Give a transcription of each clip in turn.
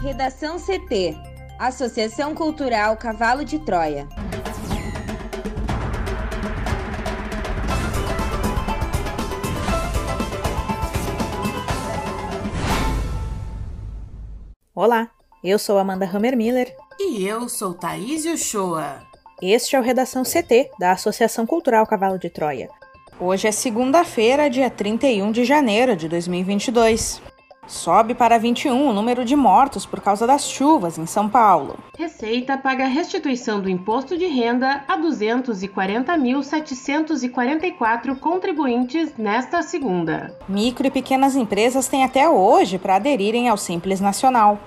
Redação CT Associação Cultural Cavalo de Troia. Olá, eu sou Amanda Hammermiller. E eu sou Thaís Uchoa. Este é o Redação CT, da Associação Cultural Cavalo de Troia. Hoje é segunda-feira, dia 31 de janeiro de 2022. Sobe para 21 o número de mortos por causa das chuvas em São Paulo. Receita paga restituição do imposto de renda a 240.744 contribuintes nesta segunda. Micro e pequenas empresas têm até hoje para aderirem ao Simples Nacional.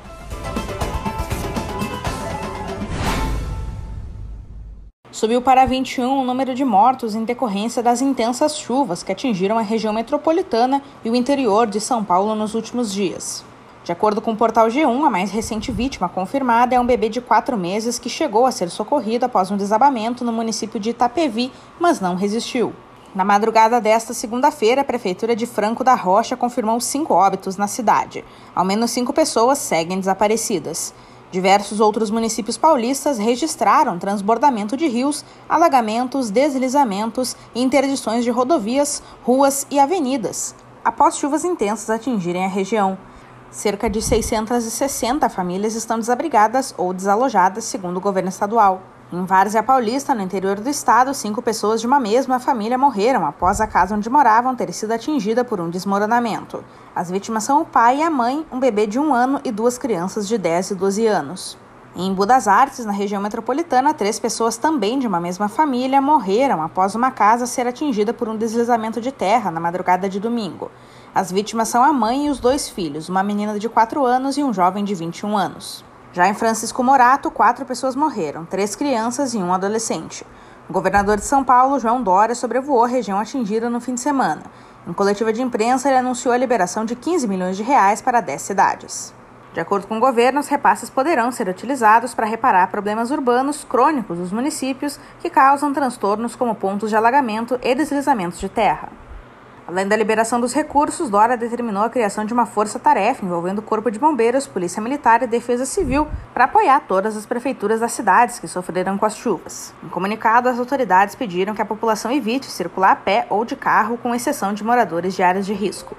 Subiu para 21 o número de mortos em decorrência das intensas chuvas que atingiram a região metropolitana e o interior de São Paulo nos últimos dias. De acordo com o portal G1, a mais recente vítima confirmada é um bebê de quatro meses que chegou a ser socorrido após um desabamento no município de Itapevi, mas não resistiu. Na madrugada desta segunda-feira, a Prefeitura de Franco da Rocha confirmou cinco óbitos na cidade. Ao menos cinco pessoas seguem desaparecidas. Diversos outros municípios paulistas registraram transbordamento de rios, alagamentos, deslizamentos e interdições de rodovias, ruas e avenidas, após chuvas intensas atingirem a região. Cerca de 660 famílias estão desabrigadas ou desalojadas, segundo o governo estadual. Em Várzea Paulista, no interior do estado, cinco pessoas de uma mesma família morreram após a casa onde moravam ter sido atingida por um desmoronamento. As vítimas são o pai e a mãe, um bebê de um ano e duas crianças de 10 e 12 anos. Em Budas Artes, na região metropolitana, três pessoas também de uma mesma família morreram após uma casa ser atingida por um deslizamento de terra na madrugada de domingo. As vítimas são a mãe e os dois filhos, uma menina de 4 anos e um jovem de 21 anos. Já em Francisco Morato, quatro pessoas morreram, três crianças e um adolescente. O governador de São Paulo, João Dória, sobrevoou a região atingida no fim de semana. Em coletiva de imprensa, ele anunciou a liberação de 15 milhões de reais para 10 cidades. De acordo com o governo, os repasses poderão ser utilizados para reparar problemas urbanos crônicos dos municípios que causam transtornos como pontos de alagamento e deslizamentos de terra. Além da liberação dos recursos, Dora determinou a criação de uma força-tarefa envolvendo o Corpo de Bombeiros, Polícia Militar e Defesa Civil para apoiar todas as prefeituras das cidades que sofreram com as chuvas. Em comunicado, as autoridades pediram que a população evite circular a pé ou de carro, com exceção de moradores de áreas de risco.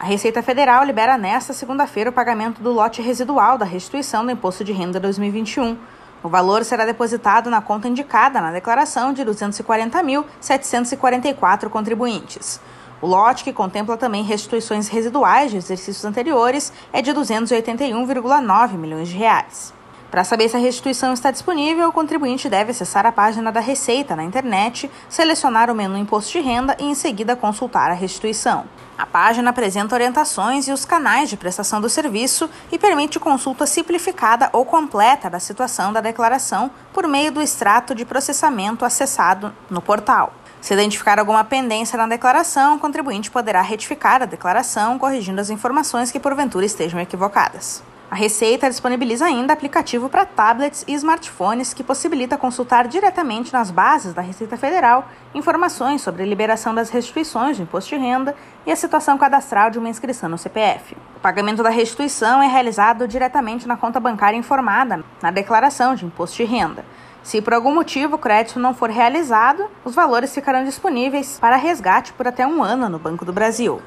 A Receita Federal libera nesta segunda-feira o pagamento do lote residual da restituição do Imposto de Renda 2021. O valor será depositado na conta indicada na declaração de 240.744 contribuintes. O lote, que contempla também restituições residuais de exercícios anteriores, é de 281,9 milhões de reais. Para saber se a restituição está disponível, o contribuinte deve acessar a página da Receita na internet, selecionar o menu Imposto de Renda e em seguida consultar a restituição. A página apresenta orientações e os canais de prestação do serviço e permite consulta simplificada ou completa da situação da declaração por meio do extrato de processamento acessado no portal. Se identificar alguma pendência na declaração, o contribuinte poderá retificar a declaração, corrigindo as informações que porventura estejam equivocadas. A Receita disponibiliza ainda aplicativo para tablets e smartphones que possibilita consultar diretamente nas bases da Receita Federal informações sobre a liberação das restituições de imposto de renda e a situação cadastral de uma inscrição no CPF. O pagamento da restituição é realizado diretamente na conta bancária informada na declaração de imposto de renda. Se por algum motivo o crédito não for realizado, os valores ficarão disponíveis para resgate por até um ano no Banco do Brasil.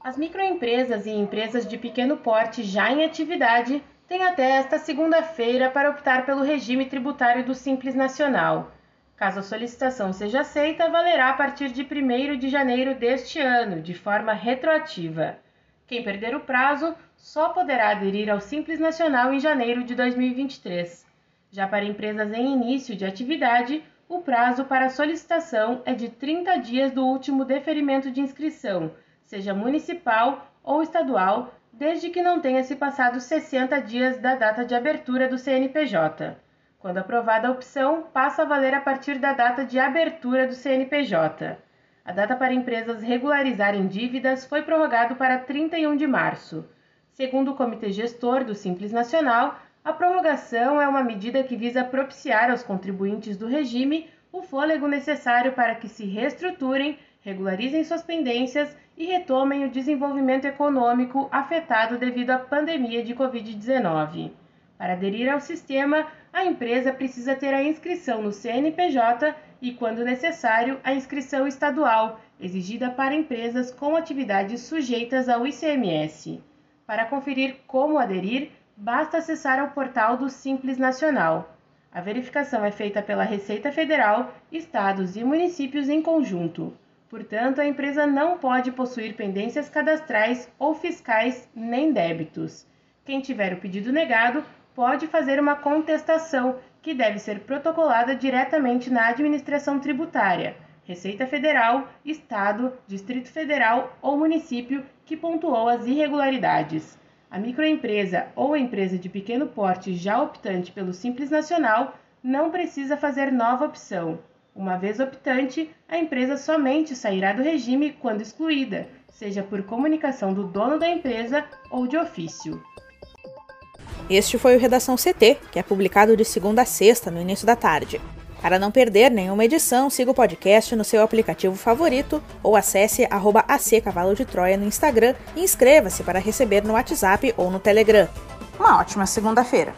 As microempresas e empresas de pequeno porte já em atividade têm até esta segunda-feira para optar pelo regime tributário do Simples Nacional. Caso a solicitação seja aceita, valerá a partir de 1 de janeiro deste ano, de forma retroativa. Quem perder o prazo só poderá aderir ao Simples Nacional em janeiro de 2023. Já para empresas em início de atividade, o prazo para solicitação é de 30 dias do último deferimento de inscrição seja municipal ou estadual, desde que não tenha se passado 60 dias da data de abertura do CNPJ. Quando aprovada a opção, passa a valer a partir da data de abertura do CNPJ. A data para empresas regularizarem dívidas foi prorrogado para 31 de março. Segundo o Comitê Gestor do Simples Nacional, a prorrogação é uma medida que visa propiciar aos contribuintes do regime o fôlego necessário para que se reestruturem regularizem suas pendências e retomem o desenvolvimento econômico afetado devido à pandemia de Covid-19. Para aderir ao sistema, a empresa precisa ter a inscrição no CNPJ e, quando necessário, a inscrição estadual, exigida para empresas com atividades sujeitas ao ICMS. Para conferir como aderir, basta acessar o portal do Simples Nacional. A verificação é feita pela Receita Federal, estados e municípios em conjunto. Portanto, a empresa não pode possuir pendências cadastrais ou fiscais nem débitos. Quem tiver o pedido negado pode fazer uma contestação, que deve ser protocolada diretamente na administração tributária, Receita Federal, Estado, Distrito Federal ou município que pontuou as irregularidades. A microempresa ou empresa de pequeno porte já optante pelo Simples Nacional não precisa fazer nova opção. Uma vez optante, a empresa somente sairá do regime quando excluída, seja por comunicação do dono da empresa ou de ofício. Este foi o Redação CT, que é publicado de segunda a sexta, no início da tarde. Para não perder nenhuma edição, siga o podcast no seu aplicativo favorito ou acesse arroba AC Cavalo de Troia no Instagram e inscreva-se para receber no WhatsApp ou no Telegram. Uma ótima segunda-feira!